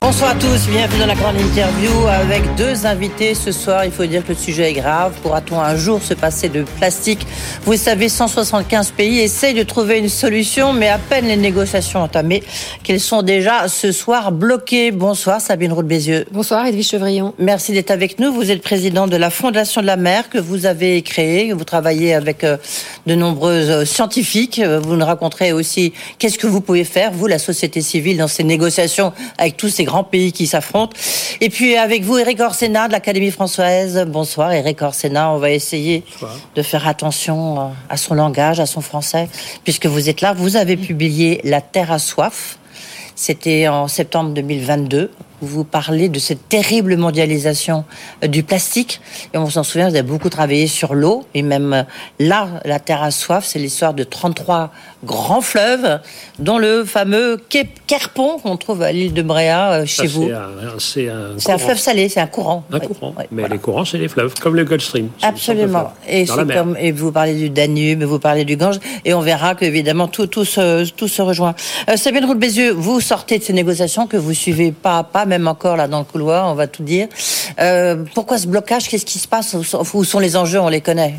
Bonsoir à tous, bienvenue dans la grande interview avec deux invités ce soir. Il faut dire que le sujet est grave. Pourra-t-on un jour se passer de plastique? Vous le savez, 175 pays essayent de trouver une solution, mais à peine les négociations entamées qu'elles sont déjà ce soir bloquées. Bonsoir Sabine Roule-Bézieux. Bonsoir Edwige Chevrillon. Merci d'être avec nous. Vous êtes président de la Fondation de la mer que vous avez créée. Vous travaillez avec euh, de nombreux euh, scientifiques. Vous nous raconterez aussi qu'est-ce que vous pouvez faire, vous, la société civile, dans ces négociations avec tous ces grands pays qui s'affrontent. Et puis avec vous, Eric Orsena de l'Académie française. Bonsoir, Eric Orsena. On va essayer de faire attention euh, à son langage, à son français, puisque vous êtes là. Vous avez publié La Terre à soif. C'était en septembre 2022 vous parlez de cette terrible mondialisation euh, du plastique. Et on s'en souvient, vous avez beaucoup travaillé sur l'eau. Et même euh, là, la Terre à soif, c'est l'histoire de 33 grands fleuves, dont le fameux Kerpon qu'on trouve à l'île de Bréa, euh, chez vous. C'est un, un, fleuve salé, c'est un courant. Un courant. Mais les courants, c'est les fleuves, comme le Gulf Stream. Absolument. Et, comme, et, vous parlez du Danube, vous parlez du Gange. Et on verra qu'évidemment, tout, tout, se, tout se rejoint. Sabine Roule-Bézieux, vous sortez de ces négociations que vous suivez pas à pas, même encore là dans le couloir, on va tout dire. Euh, pourquoi ce blocage? Qu'est-ce qui se passe? Où sont les enjeux? On les connaît.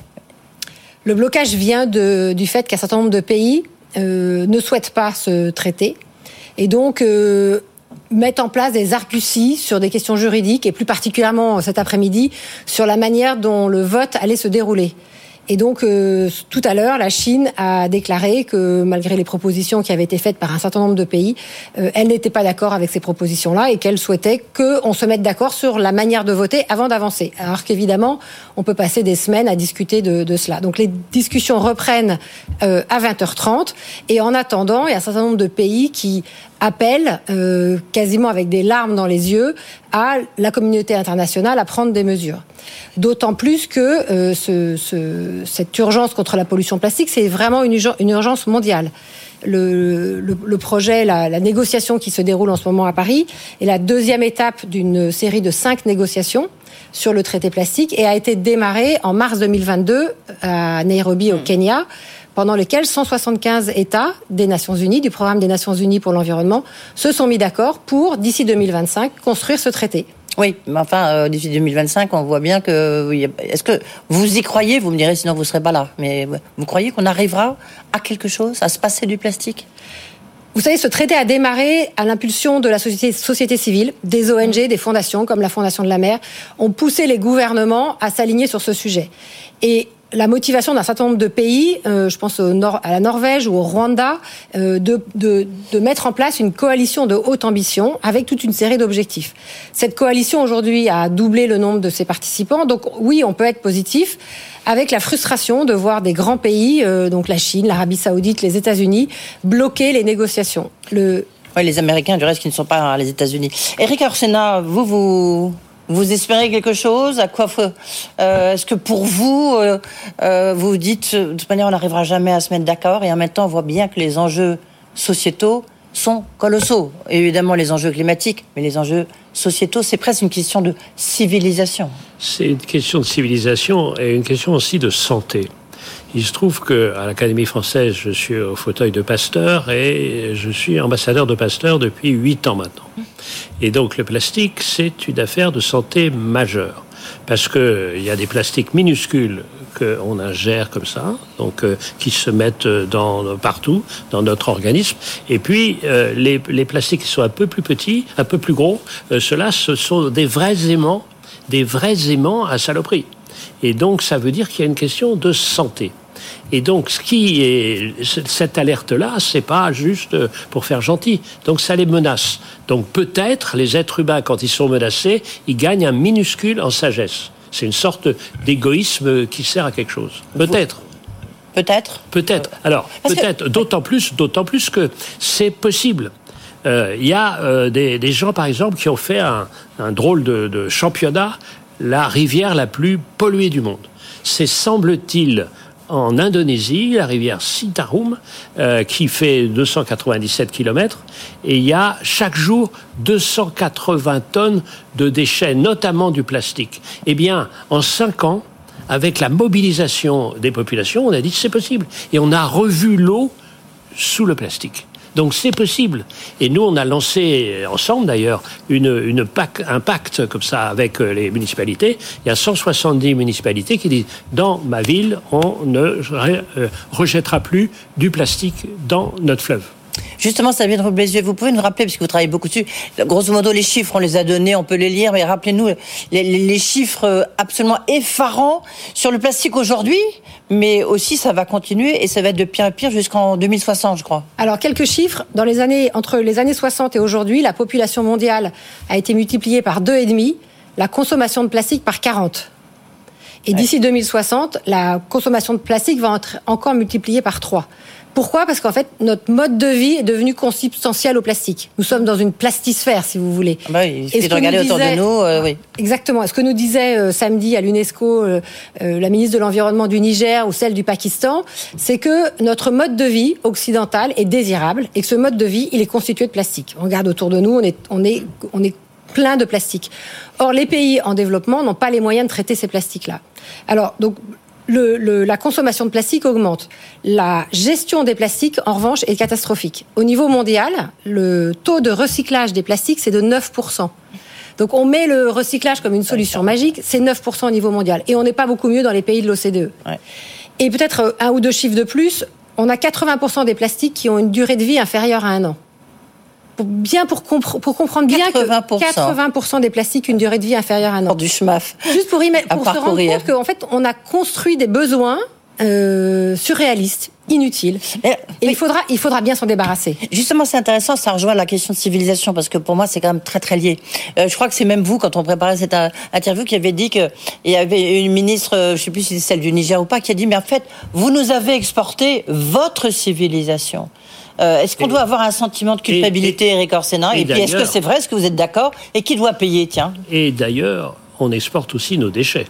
Le blocage vient du fait qu'un certain nombre de pays euh, ne souhaitent pas se traiter et donc euh, mettent en place des arguties sur des questions juridiques et plus particulièrement cet après-midi sur la manière dont le vote allait se dérouler. Et donc, euh, tout à l'heure, la Chine a déclaré que malgré les propositions qui avaient été faites par un certain nombre de pays, euh, elle n'était pas d'accord avec ces propositions-là et qu'elle souhaitait qu'on se mette d'accord sur la manière de voter avant d'avancer. Alors qu'évidemment, on peut passer des semaines à discuter de, cela. Donc, les discussions reprennent euh, à 20h30 et en attendant, il y a un certain nombre de pays qui appellent, euh, quasiment avec des larmes dans les yeux, à la communauté internationale à prendre des mesures. D'autant plus que euh, ce, ce, cette urgence contre la pollution plastique, c'est vraiment une, une, urgence mondiale. Le, le, le projet, la, la, négociation qui se déroule en ce moment à Paris est la deuxième étape d'une série de cinq négociations sur le traité plastique et a été démarrée en mars 2022 à Nairobi au mmh. Kenya pendant lesquels 175 États des Nations Unies, du programme des Nations Unies pour l'environnement, se sont mis d'accord pour, d'ici 2025, construire ce traité. Oui, mais enfin, euh, d'ici 2025, on voit bien que. Est-ce que vous y croyez Vous me direz, sinon vous ne serez pas là. Mais vous croyez qu'on arrivera à quelque chose, à se passer du plastique? Vous savez, ce traité a démarré à l'impulsion de la société, société civile, des ONG, des fondations comme la Fondation de la mer, ont poussé les gouvernements à s'aligner sur ce sujet. Et la motivation d'un certain nombre de pays, euh, je pense au nord, à la Norvège ou au Rwanda, euh, de, de, de, mettre en place une coalition de haute ambition avec toute une série d'objectifs. Cette coalition aujourd'hui a doublé le nombre de ses participants, donc oui, on peut être positif, avec la frustration de voir des grands pays, euh, donc la Chine, l'Arabie saoudite, les États-Unis, bloquer les négociations. Le... Oui, les Américains, du reste, qui ne sont pas les États-Unis. Eric Arsena, vous, vous, vous espérez quelque chose À quoi euh, Est-ce que pour vous, euh, euh, vous dites de toute manière on n'arrivera jamais à se mettre d'accord et en même temps on voit bien que les enjeux sociétaux sont colossaux. évidemment les enjeux climatiques, mais les enjeux sociétaux, c'est presque une question de civilisation. C'est une question de civilisation et une question aussi de santé. Il se trouve qu'à l'Académie française, je suis au fauteuil de Pasteur et je suis ambassadeur de Pasteur depuis huit ans maintenant. Et donc le plastique, c'est une affaire de santé majeure. Parce qu'il y a des plastiques minuscules qu'on ingère comme ça, donc euh, qui se mettent dans, partout dans notre organisme. Et puis euh, les, plastiques qui sont un peu plus petits, un peu plus gros, euh, ceux-là, ce sont des vrais aimants, des vrais aimants à saloperie. Et donc ça veut dire qu'il y a une question de santé. Et donc, ce qui est, cette alerte-là, c'est pas juste pour faire gentil. Donc, ça les menace. Donc, peut-être, les êtres humains, quand ils sont menacés, ils gagnent un minuscule en sagesse. C'est une sorte d'égoïsme qui sert à quelque chose. Peut-être. Peut-être. Peut-être. Alors, peut-être. D'autant plus, d'autant plus que c'est possible. Euh, il y a euh, des, des, gens, par exemple, qui ont fait un, un drôle de, de championnat, la rivière la plus polluée du monde. C'est, semble-t-il, en Indonésie, la rivière Citarum, euh, qui fait 297 km, et il y a chaque jour 280 tonnes de déchets, notamment du plastique. Eh bien, en cinq ans, avec la mobilisation des populations, on a dit c'est possible. Et on a revu l'eau sous le plastique. Donc c'est possible. Et nous, on a lancé ensemble d'ailleurs une, une un pacte comme ça avec euh, les municipalités. Il y a 170 municipalités qui disent dans ma ville, on ne euh, rejettera plus du plastique dans notre fleuve. Justement, Sabine Roblézieux, vous pouvez nous rappeler, puisque vous travaillez beaucoup dessus, grosso modo, les chiffres, on les a donnés, on peut les lire, mais rappelez-nous les, chiffres absolument effarants sur le plastique aujourd'hui, mais aussi ça va continuer et ça va être de pire en pire jusqu'en 2060, je crois. Alors, quelques chiffres. Dans les années, entre les années 60 et aujourd'hui, la population mondiale a été multipliée par deux et demi, la consommation de plastique par 40. Et d'ici 2060, la consommation de plastique va être encore multipliée par 3. Pourquoi? Parce qu'en fait, notre mode de vie est devenu consubstantiel au plastique. Nous sommes dans une plastisphère, si vous voulez. Ah bah il suffit de regarder autour de nous. Euh, oui. Exactement. Ce que nous disait euh, samedi à l'UNESCO euh, la ministre de l'Environnement du Niger ou celle du Pakistan, c'est que notre mode de vie occidental est désirable et que ce mode de vie, il est constitué de plastique. On regarde autour de nous, on est, on est, on est plein de plastique. Or, les pays en développement n'ont pas les moyens de traiter ces plastiques-là. Alors, donc, la consommation de plastique augmente. La gestion des plastiques, en revanche, est catastrophique. Au niveau mondial, le taux de recyclage des plastiques, c'est de 9%. Donc on met le recyclage comme une solution magique, c'est 9% au niveau mondial. Et on n'est pas beaucoup mieux dans les pays de l'OCDE. Et peut-être euh, un ou deux chiffres de plus, on a 80% des plastiques qui ont une durée de vie inférieure à un an bien pour, pour comprendre bien que 80% des plastiques une durée de vie inférieure à un an. du schmaf. Juste pour, pour se rendre compte qu'en fait, on a construit des besoins euh, surréalistes, inutiles. Et, il faudra, il faudra bien s'en débarrasser. Justement, c'est intéressant, ça rejoint la question de civilisation parce que pour moi, c'est quand même très très lié. Euh, je crois que c'est même vous, quand on préparait cette interview, qui avait dit que il y avait une ministre, euh, je sais plus si c'est celle du Niger ou pas, qui a dit mais en fait, vous nous avez exporté votre civilisation. Euh, est-ce qu'on doit avoir un sentiment de culpabilité, Eric Orsena Et, puis, est-ce que c'est vrai Est-ce que vous êtes d'accord Et qui doit payer Tiens. Et d'ailleurs, on exporte aussi nos déchets.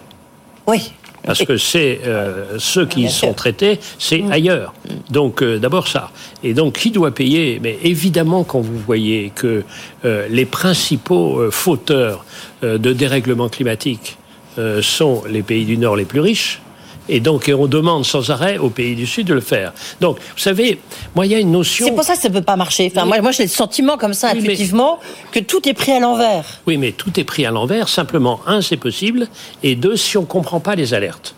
Oui. Parce que c'est euh, ceux qui sont traités, c'est mm. ailleurs. Donc euh, d'abord ça. Et donc qui doit payer? Mais évidemment, quand vous voyez que les principaux fauteurs de dérèglement climatique sont les pays du Nord les plus riches, et donc, on demande sans arrêt aux pays du Sud de le faire. Donc, vous savez, moi, il y a une notion. C'est pour ça que ça ne peut pas marcher. Enfin, moi, moi j'ai le sentiment, comme ça, intuitivement, que tout est pris à l'envers. Oui, mais tout est pris à l'envers. Simplement, un, c'est possible. Et deux, si on ne comprend pas les alertes.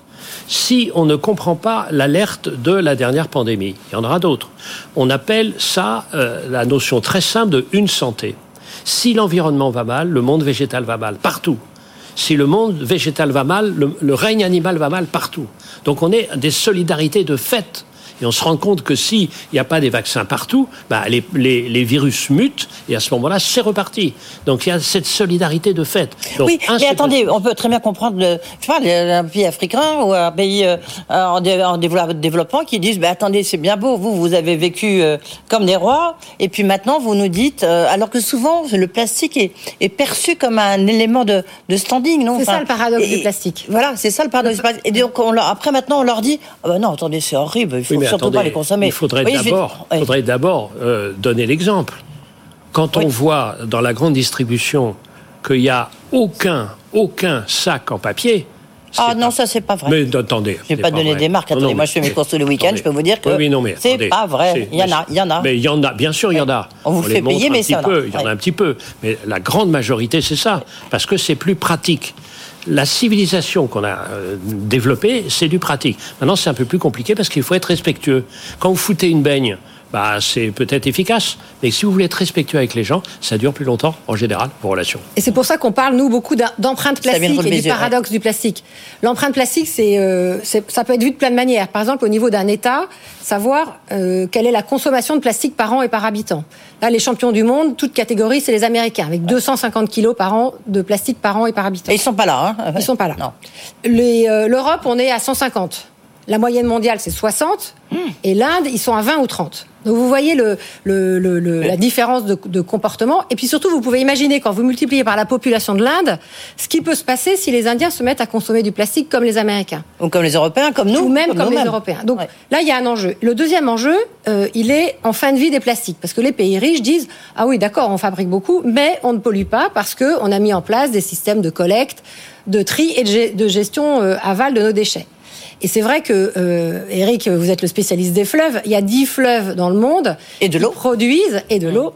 Si on ne comprend pas l'alerte de la dernière pandémie, il y en aura d'autres. On appelle ça euh, la notion très simple de une santé. Si l'environnement va mal, le monde végétal va mal, partout si le monde végétal va mal, le, règne animal va mal partout. Donc on est des solidarités de fait. Et on se rend compte que s'il n'y a pas des vaccins partout, bah, les, les, virus mutent et à ce moment-là, c'est reparti. Donc il y a cette solidarité de fait. oui, mais attendez, on peut très bien comprendre, le, tu vois, un pays africain ou un pays euh, en, développement qui disent, bah, attendez, c'est bien beau, vous, vous avez vécu euh, comme des rois, et puis maintenant vous nous dites, euh, alors que souvent le plastique est, est, perçu comme un élément de, de standing, non? C'est ça le paradoxe du plastique. Voilà, c'est ça le paradoxe du plastique. Et donc on après maintenant on leur dit, ah bah non, attendez, c'est horrible, il faut surtout pas les consommer. Il faudrait d'abord, d'abord donner l'exemple. Quand on voit dans la grande distribution qu'il n'y a aucun, aucun sac en papier, ah non, ça c'est pas vrai. Mais attendez. Je vais pas, donner des marques. Attendez, moi je fais mes courses le week-end, je peux vous dire que oui, mais c'est pas vrai. Il y en a, il y en a. Mais il y en a, bien sûr, il y en a. On vous fait payer, mais ça. Il y en a un petit peu. Mais la grande majorité, c'est ça. Parce que c'est plus pratique la civilisation qu'on a euh, développée, c'est du pratique. Maintenant, c'est un peu plus compliqué parce qu'il faut être respectueux. Quand vous foutez une baigne, bah, c'est peut-être efficace. Mais si vous voulez être respectueux avec les gens, ça dure plus longtemps, en général, vos relations. Et c'est pour ça qu'on parle, nous, beaucoup d'empreintes plastiques et du paradoxe du plastique. L'empreinte plastique, euh, c'est, ça peut être vu de plein de manières. Par exemple, au niveau d'un État, savoir euh, quelle est la consommation de plastique par an et par habitant. Là, les champions du monde, toute catégorie, c'est les Américains, avec 250 kilos par an de plastique par an et par habitant. Et ils sont pas là. Hein ils sont pas là. Euh, l'Europe, on est à 150. La moyenne mondiale, c'est 60. Et l'Inde, ils sont à 20 ou 30. Donc vous voyez le, le, le, le- la différence de, de comportement. Et puis surtout, vous pouvez imaginer quand vous multipliez par la population de l'Inde, ce qui peut se passer si les Indiens se mettent à consommer du plastique comme les Américains. Ou comme les Européens, comme nous. Ou même comme, les. Européens. Donc Ouais. là, il y a un enjeu. Le deuxième enjeu, euh, il est en fin de vie des plastiques. Parce que les pays riches disent, ah oui, d'accord, on fabrique beaucoup, mais on ne pollue pas parce qu'on a mis en place des systèmes de collecte, de tri et de gestion euh, aval de nos déchets. Et c'est vrai que, euh, Eric, vous êtes le spécialiste des fleuves. Il y a 10 fleuves dans le monde Et de qui l'eau. produisent et de l'eau.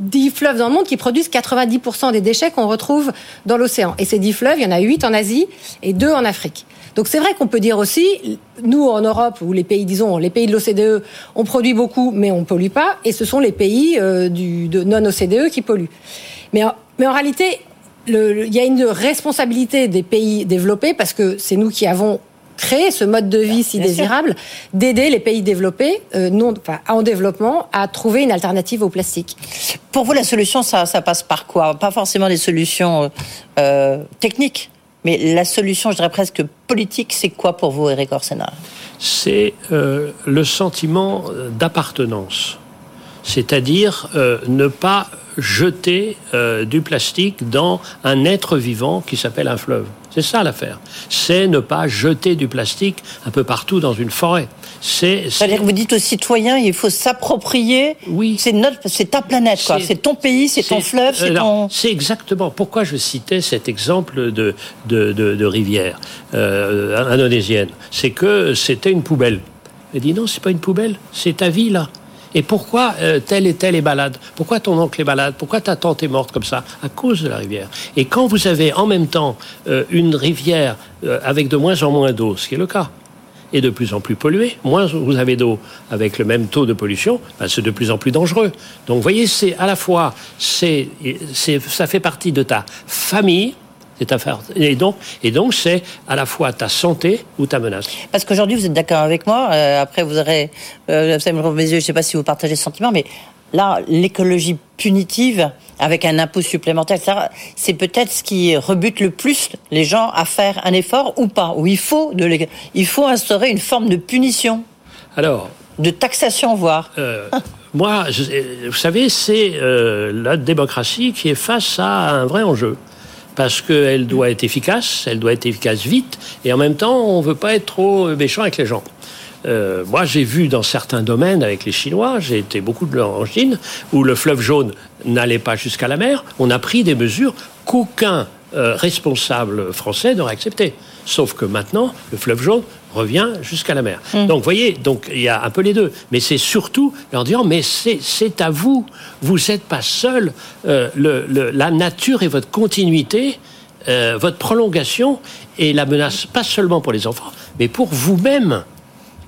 10 fleuves dans le monde qui produisent 90% des déchets qu'on retrouve dans l'océan. Et ces 10 fleuves, il y en a 8 en Asie et 2 en Afrique. Donc c'est vrai qu'on peut dire aussi, nous en Europe ou les pays, disons, les pays de l'OCDE, on produit beaucoup, mais on pollue pas, et ce sont les pays euh, du, de non OCDE qui polluent. Mais en, mais en réalité, il y a une responsabilité des pays développés parce que c'est nous qui avons créé ce mode de vie si Bien désirable, d'aider les pays développés, euh, non, enfin, en développement, à trouver une alternative au plastique. Pour vous, la solution, ça, ça passe par quoi? Pas forcément des solutions euh, euh, techniques, mais la solution, je dirais presque politique, c'est quoi pour vous, Eric Orsena? C'est euh, le sentiment d'appartenance. C'est-à-dire euh, ne pas jeter euh, du plastique dans un être vivant qui s'appelle un fleuve. C'est ça l'affaire. C'est ne pas jeter du plastique un peu partout dans une forêt. C'est C'est-à-dire que vous dites aux citoyens, il faut s'approprier. Oui. C'est notre, c'est ta planète, quoi. C'est- ton pays, c'est ton fleuve, c'est ton. C'est exactement pourquoi je citais cet exemple de, de, de- de rivière euh, indonésienne. C'est que c'était une poubelle. Elle dit non, c'est pas une poubelle, c'est ta vie là. Et pourquoi euh, tel et tel est malade? Pourquoi ton oncle est malade? Pourquoi ta tante est morte comme ça? À cause de la rivière. Et quand vous avez en même temps euh, une rivière euh, avec de moins en moins d'eau, ce qui est le cas, et de plus en plus polluée. Moins vous avez d'eau avec le même taux de pollution, ben, c'est de plus en plus dangereux. Donc, vous voyez, c'est à la fois, c'est, ça fait partie de ta famille, c'est ta fa- et donc, et donc, c'est à la fois ta santé ou ta menace. Parce qu'aujourd'hui, vous êtes d'accord avec moi. euh, après, vous aurez, euh, mes yeux. Je ne sais pas si vous partagez ce sentiment, mais là, l'écologie punitive avec un impôt supplémentaire, c'est peut-être ce qui rebute le plus les gens à faire un effort ou pas. Ou il faut de, il faut instaurer une forme de punition, Alors, de taxation, voire. Euh, moi, je- euh, vous savez, c'est la démocratie qui est face à un vrai enjeu. Parce qu'elle doit être efficace, elle doit être efficace vite, et en même temps, on ne veut pas être trop méchant avec les gens. Euh, moi, j'ai vu dans certains domaines avec les Chinois, j'ai été beaucoup de en Chine, où le fleuve jaune n'allait pas jusqu'à la mer, on a pris des mesures qu'aucun euh, responsable français n'aurait acceptées. Sauf que maintenant, le fleuve jaune revient jusqu'à la mer. Donc, vous voyez, donc il y a un peu les deux. Mais c'est surtout leur disant, mais c'est à vous, vous n'êtes pas seul. Euh, le- le- la nature et votre continuité, euh, votre prolongation est la menace, pas seulement pour les enfants, mais pour vous-même.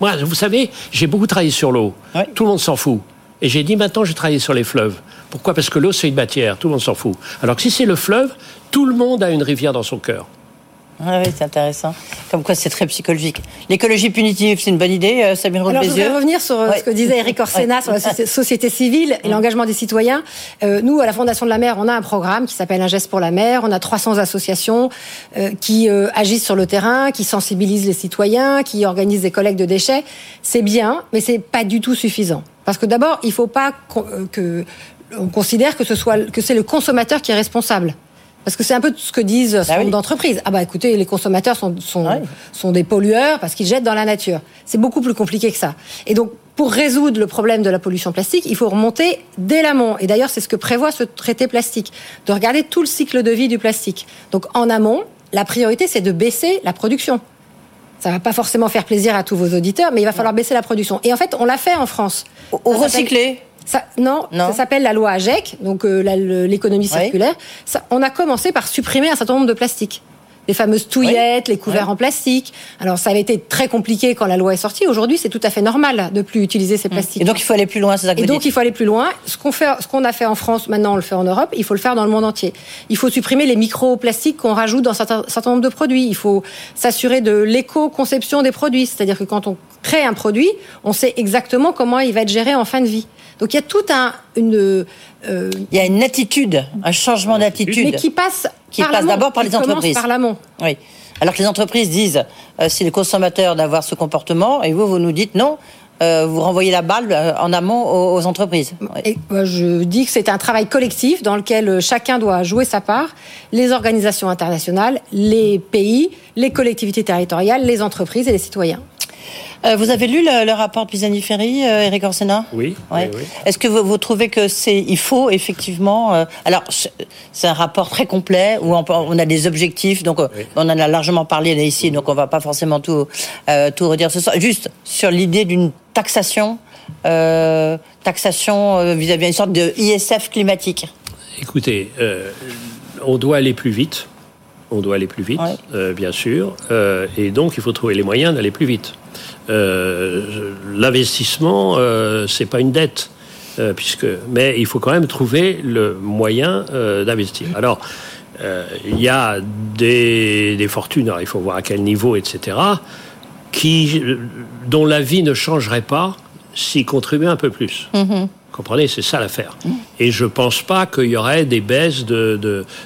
Moi, vous savez, j'ai beaucoup travaillé sur l'eau. Oui. Tout le monde s'en fout. Et j'ai dit maintenant, je vais travailler sur les fleuves. Pourquoi? Parce que l'eau, c'est une matière. Tout le monde s'en fout. Alors que si c'est le fleuve, tout le monde a une rivière dans son cœur. Ah oui, c'est intéressant. Comme quoi, c'est très psychologique. L'écologie punitive, c'est une bonne idée, euh, Samir Alors, je voudrais revenir sur euh, Ouais. ce que disait Eric Orsena Ouais. sur la soci- société civile et l'engagement des citoyens. Euh, nous, à la Fondation de la mer, on a un programme qui s'appelle Un geste pour la mer. On a 300 associations euh, qui euh, agissent sur le terrain, qui sensibilisent les citoyens, qui organisent des collectes de déchets. C'est bien, mais c'est pas du tout suffisant. Parce que d'abord, il faut pas qu'on- euh, que on considère que ce soit que c'est le consommateur qui est responsable. Parce que c'est un peu ce que disent certain oui. d'entreprises. Ah bah écoutez, les consommateurs sont, sont, Ouais. sont des pollueurs parce qu'ils jettent dans la nature. C'est beaucoup plus compliqué que ça. Et donc, pour résoudre le problème de la pollution plastique, il faut remonter dès l'amont. Et d'ailleurs, c'est ce que prévoit ce traité plastique, de regarder tout le cycle de vie du plastique. Donc, en amont, la priorité, c'est de baisser la production. Ça va pas forcément faire plaisir à tous vos auditeurs, mais il va falloir baisser la production. Et en fait, on l'a fait en France. Au- recyclé ça, non, Non. ça s'appelle la loi AGEC, donc euh, l'économie Oui. circulaire. Ça, on a commencé par supprimer un certain nombre de plastiques. Les fameuses touillettes, les couverts Oui. en plastique. Alors ça avait été très compliqué quand la loi est sortie. Aujourd'hui, c'est tout à fait normal de plus utiliser ces plastiques. Et donc, il faut aller plus loin, c'est ça que Et vous donc, dites il faut aller plus loin. Ce qu'on fait, ce qu'on a fait en France, maintenant, on le fait en Europe. Il faut le faire dans le monde entier. Il faut supprimer les microplastiques qu'on rajoute dans un certain, certain nombre de produits. Il faut s'assurer de l'éco-conception des produits. C'est-à-dire que quand on crée un produit, on sait exactement comment il va être géré en fin de vie. Donc, il y a tout un, une, euh, Il y a une attitude, un changement d'attitude. mais qui passe Qui par passe d'abord par qui les entreprises. par l'amont. Oui. Alors que les entreprises disent, euh, c'est les consommateurs d'avoir ce comportement, et vous, vous nous dites non, euh, vous renvoyez la balle euh, en amont aux, aux entreprises. Et, moi, je dis que c'est un travail collectif dans lequel euh, chacun doit jouer sa part, les organisations internationales, les pays, les collectivités territoriales, les entreprises et les citoyens. Euh, vous avez lu le, le rapport Pisani-Ferry, euh, Eric Orsena? Oui, Ouais. oui, oui. Est-ce que vous, vous trouvez que c'est, il faut effectivement, euh, alors c'est- un rapport très complet où on, a des objectifs, donc euh, Oui. on en a largement parlé là, ici, donc on va pas forcément tout tout redire ce soir. Juste sur l'idée d'une taxation, taxation vis-à-vis d'une sorte de ISF climatique. Écoutez, on doit aller plus vite. On doit aller plus vite, Ouais. euh, bien sûr. Euh, et donc, il faut trouver les moyens d'aller plus vite. Euh, L'investissement, euh, c'est pas une dette. puisque, mais il faut quand même trouver le moyen d'investir. Alors, il y a des, des fortunes, alors il faut voir à quel niveau, etc., qui, dont la vie ne changerait pas s'ils contribuaient un peu plus. Comprenez, c'est ça l'affaire. Et je pense pas qu'il y aurait des baisses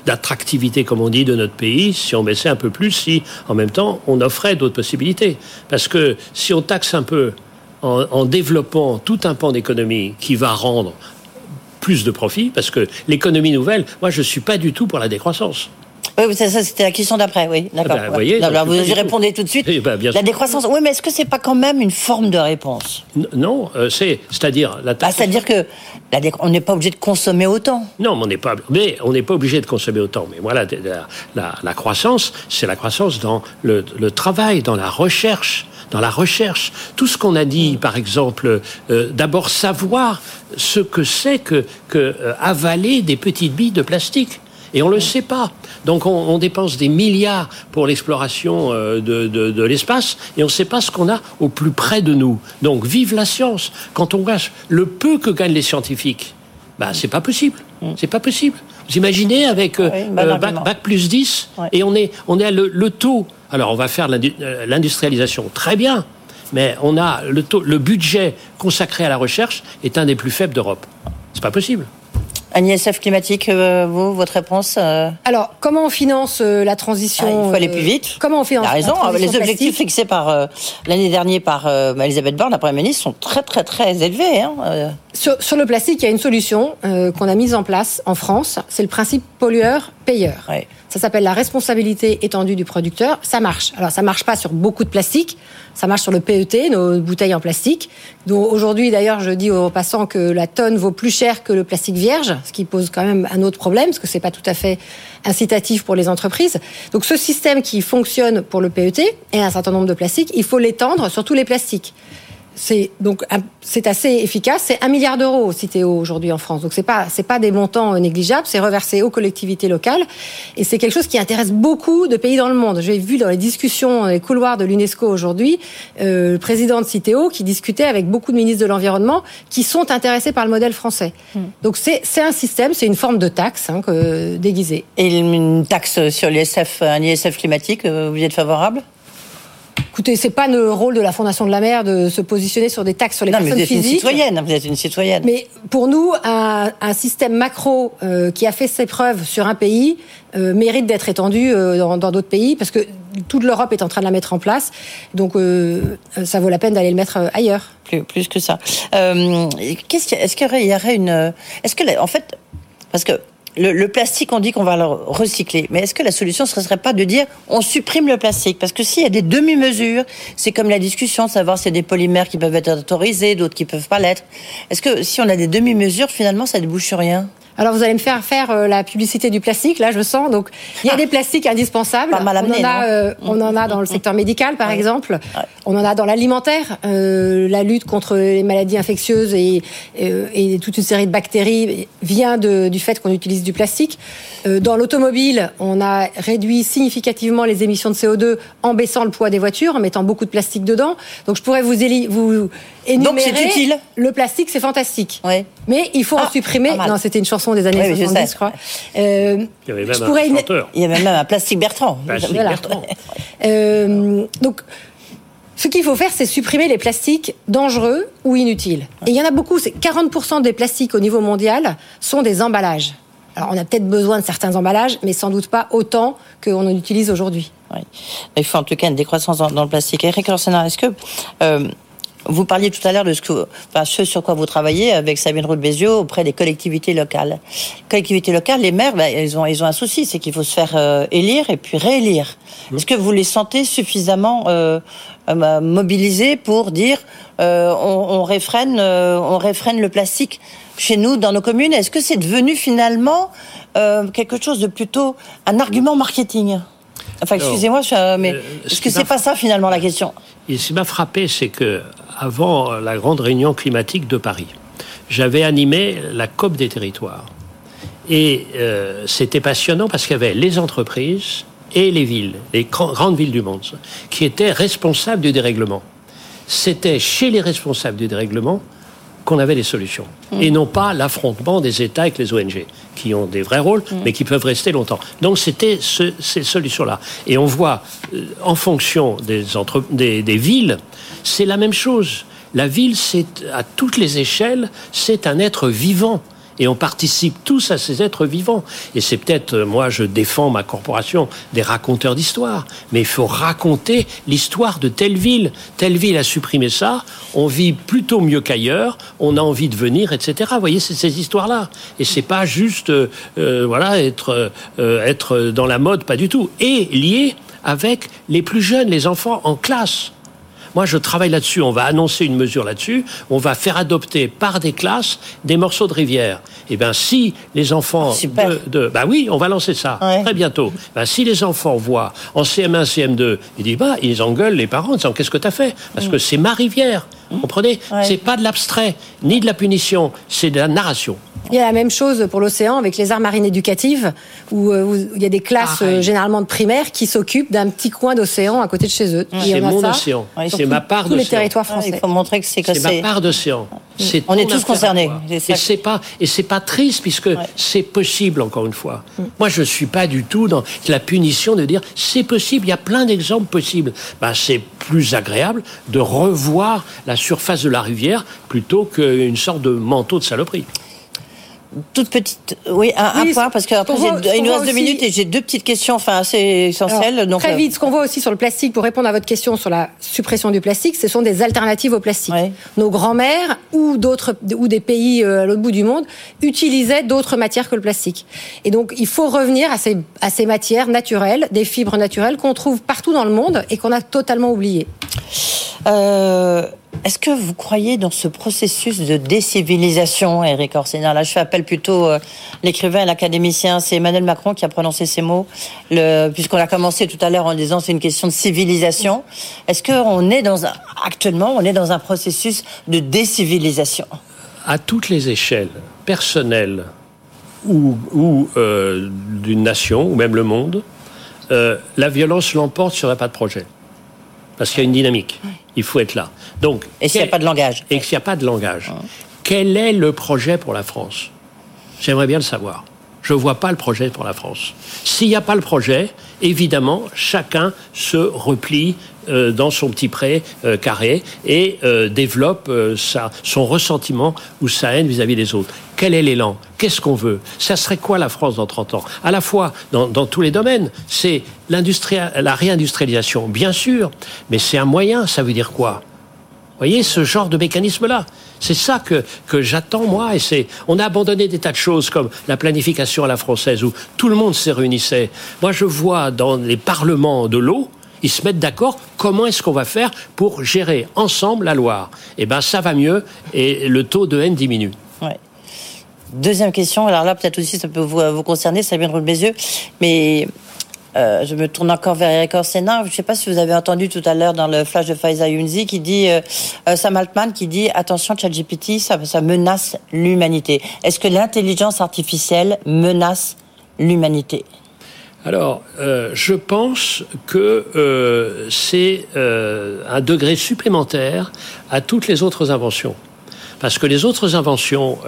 d'attractivité, comme on dit, de notre pays si on baissait un peu plus, si en même temps on offrait d'autres possibilités. Parce que si on taxe un peu en, en développant tout un pan d'économie qui va rendre plus de profit, parce que l'économie nouvelle, moi je suis pas du tout pour la décroissance. Oui, oui, ça, ça, c'était la question d'après, oui, d'accord. vous voyez, Non, donc, alors, vous y répondez tout de suite. Bien la décroissance, oui, mais est-ce que c'est pas quand même une forme de réponse? Non, euh, c'est, c'est-à-dire la bah. C'est-à-dire que la décro- on n'est pas obligé de consommer autant. Non, mais on n'est pas, mais on n'est pas obligé de consommer autant. Mais voilà, la, la- la croissance, c'est la croissance dans le, le travail, dans la recherche, dans la recherche. Tout ce qu'on a dit, par exemple, euh, d'abord savoir ce que c'est que, que euh, avaler des petites billes de plastique. Et on ne le sait pas. Donc on, on dépense des milliards pour l'exploration euh, de, de- de l'espace et on ne sait pas ce qu'on a au plus près de nous. Donc vive la science. Quand on gâche le peu que gagnent les scientifiques, bah, c'est pas possible. C'est pas possible. Vous imaginez avec euh, Oui, euh, bac, bac plus 10 Ouais. et on est, on est à le, le taux. Alors on va faire l'indu- l'industrialisation, très bien. Mais on a le taux, le budget consacré à la recherche est un des plus faibles d'Europe. C'est pas possible. Un ISF climatique, euh, vous, votre réponse euh, Alors, comment on finance euh, la transition ah, Il faut aller plus vite. Comment on finance la raison. transition Les objectifs fixés par l'année dernière par Elisabeth Borne, la Première ministre, sont très très très élevés. Hein. Sur, sur le plastique, il y a une solution qu'on a mise en place en France. C'est le principe pollueur-payeur. Ouais. Ça s'appelle la responsabilité étendue du producteur. Ça marche. Alors, ça marche pas sur beaucoup de plastique. Ça marche sur le PET, nos bouteilles en plastique. dont aujourd'hui, d'ailleurs, je dis aux passants que la tonne vaut plus cher que le plastique vierge, ce qui pose quand même un autre problème, parce que c'est pas tout à fait incitatif pour les entreprises. Donc, ce système qui fonctionne pour le PET et un certain nombre de plastiques, il faut l'étendre sur tous les plastiques. C'est donc c'est assez efficace. C'est un milliard d'euros Citéo aujourd'hui en France. Donc c'est pas c'est pas des montants euh, négligeables. C'est reversé aux collectivités locales et c'est quelque chose qui intéresse beaucoup de pays dans le monde. J'ai vu dans les discussions dans les couloirs de l'UNESCO aujourd'hui euh, le président de Citéo qui discutait avec beaucoup de ministres de l'environnement qui sont intéressés par le modèle français. Donc c'est c'est un système, c'est une forme de taxe hein, que, déguisée. Et une taxe sur l'ISF, un ISF climatique, euh, vous y êtes favorable? Écoutez, c'est pas le rôle de la Fondation de la mer de se positionner sur des taxes sur les Non, mais personnes vous êtes une citoyenne. Vous êtes une citoyenne. Mais pour nous, un, un système macro euh, qui a fait ses preuves sur un pays euh, mérite d'être étendu euh, dans d'autres pays parce que toute l'Europe est en train de la mettre en place. Donc, ça vaut la peine d'aller le mettre ailleurs. plus, plus que ça. Qu'est-ce est-ce qu'il y aurait, une, est-ce que, en fait, parce que le, plastique, on dit qu'on va le recycler, mais est-ce que la solution ne serait pas de dire on supprime le plastique? Parce que s'il y a des demi-mesures, c'est comme la discussion de savoir s'il y a des polymères qui peuvent être autorisés, d'autres qui peuvent pas l'être. Est-ce que si on a des demi-mesures, finalement, ça ne débouche sur rien? Alors, vous allez me faire faire euh, la publicité du plastique, là, je sens. Donc, il y a des plastiques indispensables. Pas mal on, amené, en a, non euh, on en a dans le secteur médical, par Ouais. exemple. On en a dans l'alimentaire, euh, la lutte contre les maladies infectieuses et, et toute une série de bactéries vient de, du fait qu'on utilise du plastique. Euh, dans l'automobile, on a réduit significativement les émissions de CO2 en baissant le poids des voitures, en mettant beaucoup de plastique dedans. Donc, je pourrais vous, vous énumérer. Donc, c'est utile Le plastique, c'est fantastique. Mais il faut Ah, en supprimer. pas mal. Non, c'était une chanson des années Oui, oui, je 70, sais. je crois. Euh, Il y avait même je un pourrais une- chanteur. Il y a même un plastique Bertrand. Plastique Voilà. Bertrand. Euh, donc, ce qu'il faut faire, c'est supprimer les plastiques dangereux ou inutiles. Et il y en a beaucoup. C'est 40% des plastiques au niveau mondial sont des emballages. Alors, on a peut-être besoin de certains emballages, mais sans doute pas autant qu'on en utilise aujourd'hui. Oui. Il faut en tout cas une décroissance dans, dans le plastique. Eric Orsena, est-ce que euh, vous parliez tout à l'heure de ce, que, enfin, ce sur quoi vous travaillez avec Sabine Roux Béziot auprès des collectivités locales. Collectivités locales, les maires, bah, ils, ont, ils ont un souci, c'est qu'il faut se faire euh, élire et puis réélire. Est-ce que vous les sentez suffisamment euh, euh, mobilisés pour dire euh, on, on, réfrène, euh, on réfrène le plastique chez nous, dans nos communes? Est-ce que c'est devenu finalement euh, quelque chose de plutôt un argument marketing? Enfin, excusez-moi, mais euh, ce est-ce que c'est pas ça finalement la question Et ce qui m'a frappé, c'est que avant la grande réunion climatique de Paris, j'avais animé la COP des territoires. Et euh, c'était passionnant parce qu'il y avait les entreprises et les villes, les grandes villes du monde, qui étaient responsables du dérèglement. C'était chez les responsables du dérèglement qu'on avait des solutions. Et non pas l'affrontement des États avec les ONG, qui ont des vrais rôles, mais qui peuvent rester longtemps. Donc c'était ce- ces solutions-là. Et on voit, euh, en fonction des, entre- des, des villes, c'est la même chose. La ville, c'est à toutes les échelles, c'est un être vivant. Et on participe tous à ces êtres vivants. Et c'est peut-être, euh, moi, je défends ma corporation des raconteurs d'histoire. Mais il faut raconter l'histoire de telle ville. Telle ville a supprimé ça. On vit plutôt mieux qu'ailleurs. On a envie de venir, etc. Vous voyez, c'est ces histoires-là. Et c'est pas juste, euh, euh, voilà, être, être dans la mode, pas du tout. Et lié avec les plus jeunes, les enfants en classe. Moi, je travaille là-dessus. On va annoncer une mesure là-dessus. On va faire adopter par des classes des morceaux de rivière. Et ben, si les enfants Ah, de, de- bah oui, on va lancer ça Ouais. très bientôt. Ben, si les enfants voient en CM1, CM2, ils disent bah, ils engueulent les parents en disant qu'est-ce que t'as fait? Parce que c'est ma rivière. Vous comprenez Mm. Ouais. C'est pas de l'abstrait ni de la punition, c'est de la narration. Il y a la même chose pour l'océan avec les arts marines éducatives, où, euh, où il y a des classes euh, généralement de primaire qui s'occupent d'un petit coin d'océan à côté de chez eux. C'est mon ça océan. C'est ma part tous les d'océan. territoires Ouais, français. Il faut montrer que c'est que C'est ma part d'océan. C'est On est tous concernés. Et c'est pas et c'est pas triste puisque c'est possible encore une fois. Moi, je suis pas du tout dans la punition de dire c'est possible. Il y a plein d'exemples possibles. Ben, c'est plus agréable de revoir la surface de la rivière plutôt qu'une sorte de manteau de saloperie. Toute petite, oui, un, point parce que après on voit- j'ai- il nous reste deux minutes et j'ai deux petites questions, enfin assez essentielles. Alors, donc très euh, vite, ce qu'on voit aussi sur le plastique, pour répondre à votre question sur la suppression du plastique, ce sont des alternatives au plastique. Nos grands-mères ou d'autres ou des pays euh, à l'autre bout du monde utilisaient d'autres matières que le plastique. Et donc, il faut revenir à ces, à ces matières naturelles, des fibres naturelles qu'on trouve partout dans le monde et qu'on a totalement oubliées. Euh, Est-ce que vous croyez dans ce processus de décivilisation, Eric Orsena? Là, je fais appel plutôt euh, l'écrivain et l'académicien. C'est Emmanuel Macron qui a prononcé ces mots, puisqu'on a commencé tout à l'heure en disant c'est une question de civilisation. Est-ce qu'on est dans un, actuellement, on est dans un processus de décivilisation? À toutes les échelles, personnelles ou, euh, d'une nation, ou même le monde, euh, la violence l'emporte sur la pas de projet. Parce qu'il y a une dynamique. Il faut être là. Donc, Et s'il n'y a pas de langage Et s'il n'y a pas de langage. Quel est le projet pour la France? J'aimerais bien le savoir. Je ne vois pas le projet pour la France. S'il n'y a pas le projet, évidemment, chacun se replie euh, dans son petit pré euh, carré et euh, développe son ressentiment ou sa haine vis-à-vis des autres. Quel est l'élan? Qu'est-ce qu'on veut? Ça serait quoi la France dans 30 ans? À la fois, dans, dans tous les domaines, c'est la réindustrialisation, bien sûr, mais c'est un moyen, ça veut dire quoi? Voyez, ce genre de mécanisme-là. C'est ça que, que j'attends, moi. Et c'est, on a abandonné des tas de choses comme la planification à la française où tout le monde se réunissait. Moi, je vois dans les parlements de l'eau, ils se mettent d'accord comment est-ce qu'on va faire pour gérer ensemble la Loire? Eh ben, ça va mieux et le taux de haine diminue. Deuxième question, alors là peut-être aussi ça peut vous, vous concerner, Sabine Roule Bézieux, mais euh, je me tourne encore vers Eric Orsena. Je ne sais pas si vous avez entendu tout à l'heure dans le flash de Faiza Younzi qui dit, euh, euh, Sam Altman qui dit attention ChatGPT, ça, ça menace l'humanité. Est-ce que l'intelligence artificielle menace l'humanité? Alors, je pense que c'est un degré supplémentaire à toutes les autres inventions. Parce que les autres inventions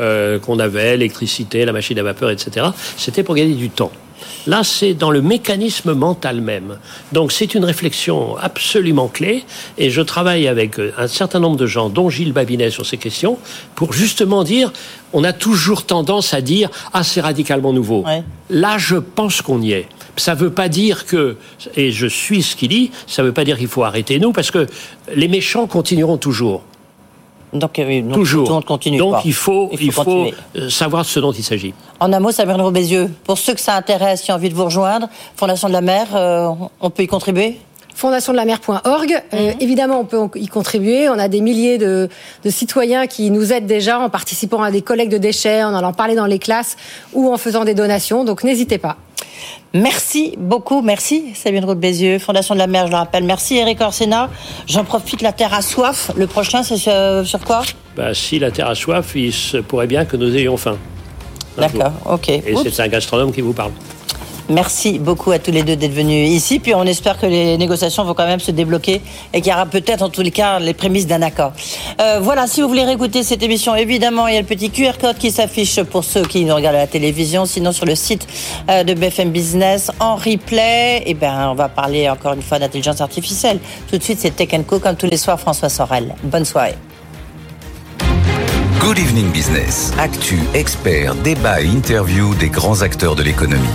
qu'on avait, l'électricité, la machine à vapeur, etc., c'était pour gagner du temps. Là, c'est dans le mécanisme mental même. Donc, c'est une réflexion absolument clé. Et je travaille avec euh, un certain nombre de gens, dont Gilles Babinet, sur ces questions, pour justement dire, on a toujours tendance à dire, ah, c'est radicalement nouveau. Là, je pense qu'on y est. Ça ne veut pas dire que, et je suis ce qu'il dit, ça ne veut pas dire qu'il faut arrêter nous, parce que les méchants continueront toujours. Donc, euh, toujours. Tout continue donc il faut, il faut, euh, savoir ce dont il s'agit. En un mot, Sabine Robézieux, pour ceux que ça intéresse, qui ont envie de vous rejoindre, Fondation de la Mer, euh, on peut y contribuer fondationdelamer.org. Mhm. évidemment, on peut y contribuer. On a des milliers de, de, citoyens qui nous aident déjà en participant à des collectes de déchets, en allant parler dans les classes ou en faisant des donations. Donc n'hésitez pas. Merci beaucoup, merci Sabine Roux Bézieux, Fondation de la mer, je le rappelle. Merci Eric Orsena. J'en profite, la Terre a soif. Le prochain, c'est sur, quoi? Bah, Si la Terre a soif, il se pourrait bien que nous ayons faim. D'accord, ok. Et c'est un gastronome qui vous parle. Merci beaucoup à tous les deux d'être venus ici. Puis on espère que les négociations vont quand même se débloquer et qu'il y aura peut-être en tous les cas les prémices d'un accord. Euh, voilà, si vous voulez réécouter cette émission, évidemment, il y a le petit QR code qui s'affiche pour ceux qui nous regardent à la télévision. Sinon, sur le site euh, de BFM Business, en replay, et eh ben, on va parler encore une fois d'intelligence artificielle. Tout de suite, c'est Tech Co, comme tous les soirs, François Sorel. Bonne soirée. Good Evening Business. Actu, expert, débat et interview des grands acteurs de l'économie.